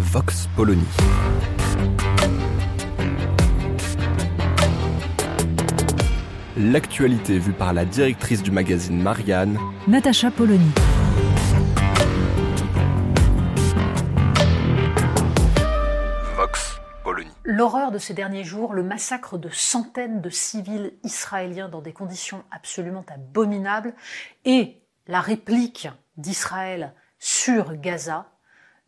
Vox Polony. L'actualité vue par la directrice du magazine Marianne, Natacha Polony. Vox Polony. L'horreur de ces derniers jours, le massacre de centaines de civils israéliens dans des conditions absolument abominables et la réplique d'Israël sur Gaza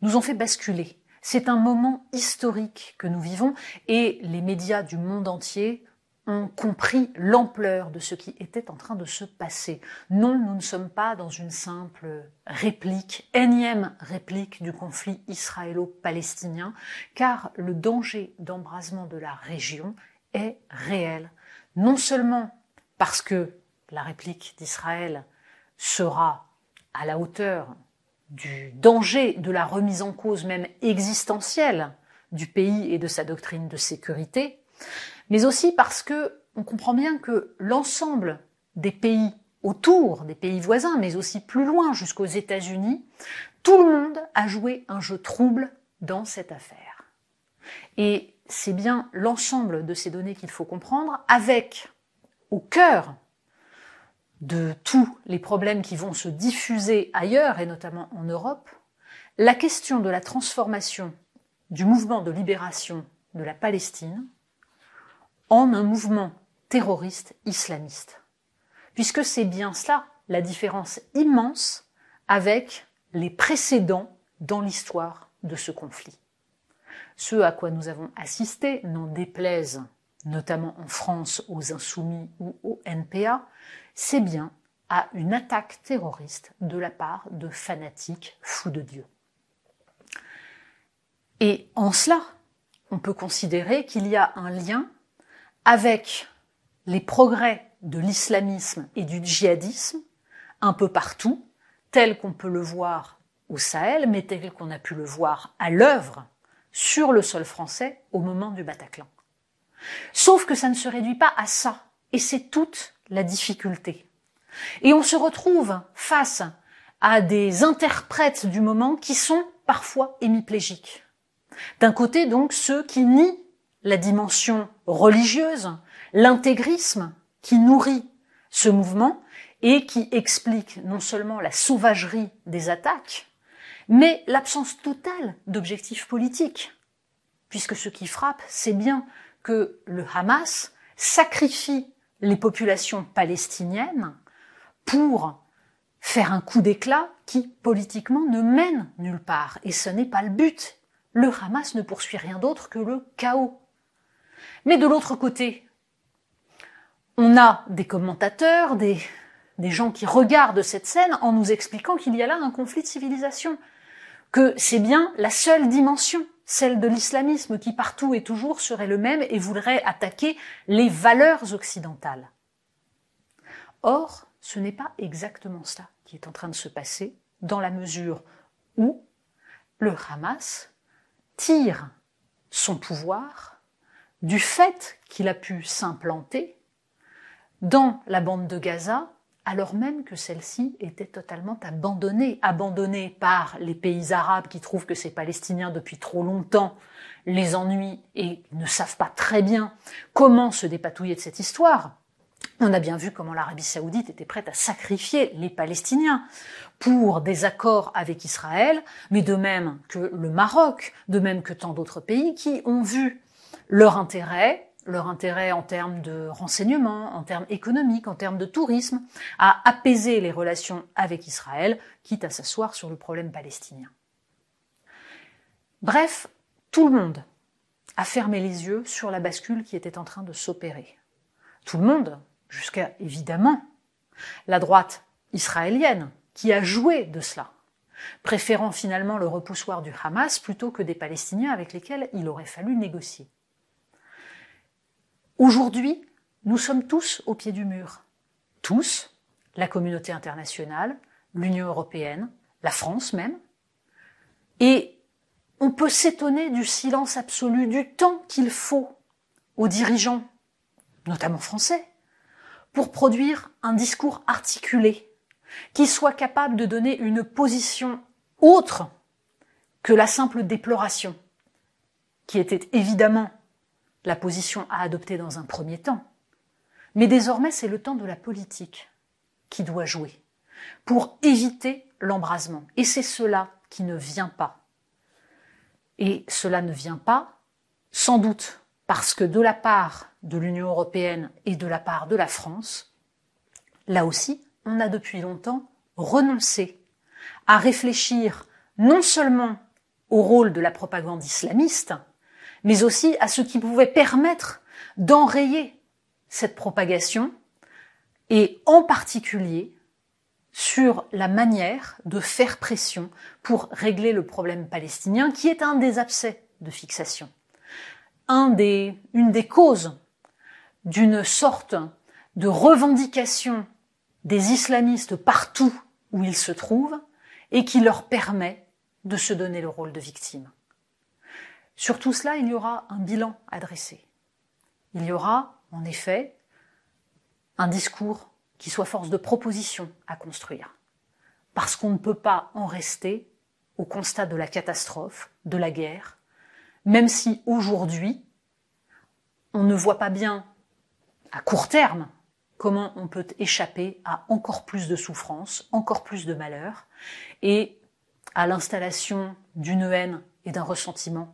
nous ont fait basculer. C'est un moment historique que nous vivons et les médias du monde entier ont compris l'ampleur de ce qui était en train de se passer. Non, nous ne sommes pas dans une simple réplique, énième réplique du conflit israélo-palestinien, car le danger d'embrasement de la région est réel. Non seulement parce que la réplique d'Israël sera à la hauteur du danger de la remise en cause même existentielle du pays et de sa doctrine de sécurité, mais aussi parce que on comprend bien que l'ensemble des pays autour, des pays voisins, mais aussi plus loin jusqu'aux États-Unis, tout le monde a joué un jeu trouble dans cette affaire. Et c'est bien l'ensemble de ces données qu'il faut comprendre, avec au cœur de tous les problèmes qui vont se diffuser ailleurs, et notamment en Europe, la question de la transformation du mouvement de libération de la Palestine en un mouvement terroriste islamiste. Puisque c'est bien cela la différence immense avec les précédents dans l'histoire de ce conflit. Ce à quoi nous avons assisté n'en déplaise notamment en France aux insoumis ou au NPA, c'est bien à une attaque terroriste de la part de fanatiques fous de Dieu. Et en cela, on peut considérer qu'il y a un lien avec les progrès de l'islamisme et du djihadisme un peu partout, tel qu'on peut le voir au Sahel, mais tel qu'on a pu le voir à l'œuvre sur le sol français au moment du Bataclan. Sauf que ça ne se réduit pas à ça, et c'est toute la difficulté. Et on se retrouve face à des interprètes du moment qui sont parfois hémiplégiques. D'un côté, donc, ceux qui nient la dimension religieuse, l'intégrisme qui nourrit ce mouvement et qui explique non seulement la sauvagerie des attaques, mais l'absence totale d'objectifs politiques. Puisque ce qui frappe, c'est bien que le Hamas sacrifie les populations palestiniennes pour faire un coup d'éclat qui, politiquement, ne mène nulle part. Et ce n'est pas le but. Le Hamas ne poursuit rien d'autre que le chaos. Mais de l'autre côté, on a des commentateurs, des, gens qui regardent cette scène en nous expliquant qu'il y a là un conflit de civilisation, que c'est bien la seule dimension, celle de l'islamisme qui partout et toujours serait le même et voudrait attaquer les valeurs occidentales. Or, ce n'est pas exactement cela qui est en train de se passer, dans la mesure où le Hamas tire son pouvoir du fait qu'il a pu s'implanter dans la bande de Gaza, alors même que celle-ci était totalement abandonnée, abandonnée par les pays arabes qui trouvent que ces Palestiniens depuis trop longtemps les ennuient et ne savent pas très bien comment se dépatouiller de cette histoire. On a bien vu comment l'Arabie saoudite était prête à sacrifier les Palestiniens pour des accords avec Israël, mais de même que le Maroc, de même que tant d'autres pays qui ont vu leur intérêt, leur intérêt en termes de renseignement, en termes économiques, en termes de tourisme, à apaiser les relations avec Israël, quitte à s'asseoir sur le problème palestinien. Bref, tout le monde a fermé les yeux sur la bascule qui était en train de s'opérer. Tout le monde, jusqu'à évidemment la droite israélienne, qui a joué de cela, préférant finalement le repoussoir du Hamas plutôt que des Palestiniens avec lesquels il aurait fallu négocier. Aujourd'hui, nous sommes tous au pied du mur. Tous, la communauté internationale, l'Union européenne, la France même. Et on peut s'étonner du silence absolu, du temps qu'il faut aux dirigeants, notamment français, pour produire un discours articulé, qui soit capable de donner une position autre que la simple déploration, qui était évidemment la position à adopter dans un premier temps. Mais désormais, c'est le temps de la politique qui doit jouer pour éviter l'embrasement. Et c'est cela qui ne vient pas. Et cela ne vient pas, sans doute, parce que de la part de l'Union européenne et de la part de la France, là aussi, on a depuis longtemps renoncé à réfléchir non seulement au rôle de la propagande islamiste, mais aussi à ce qui pouvait permettre d'enrayer cette propagation, et en particulier sur la manière de faire pression pour régler le problème palestinien, qui est un des abcès de fixation, une des causes d'une sorte de revendication des islamistes partout où ils se trouvent et qui leur permet de se donner le rôle de victime. Sur tout cela, il y aura un bilan à dresser. Il y aura, en effet, un discours qui soit force de proposition à construire. Parce qu'on ne peut pas en rester au constat de la catastrophe, de la guerre, même si aujourd'hui, on ne voit pas bien, à court terme, comment on peut échapper à encore plus de souffrance, encore plus de malheur, et à l'installation d'une haine et d'un ressentiment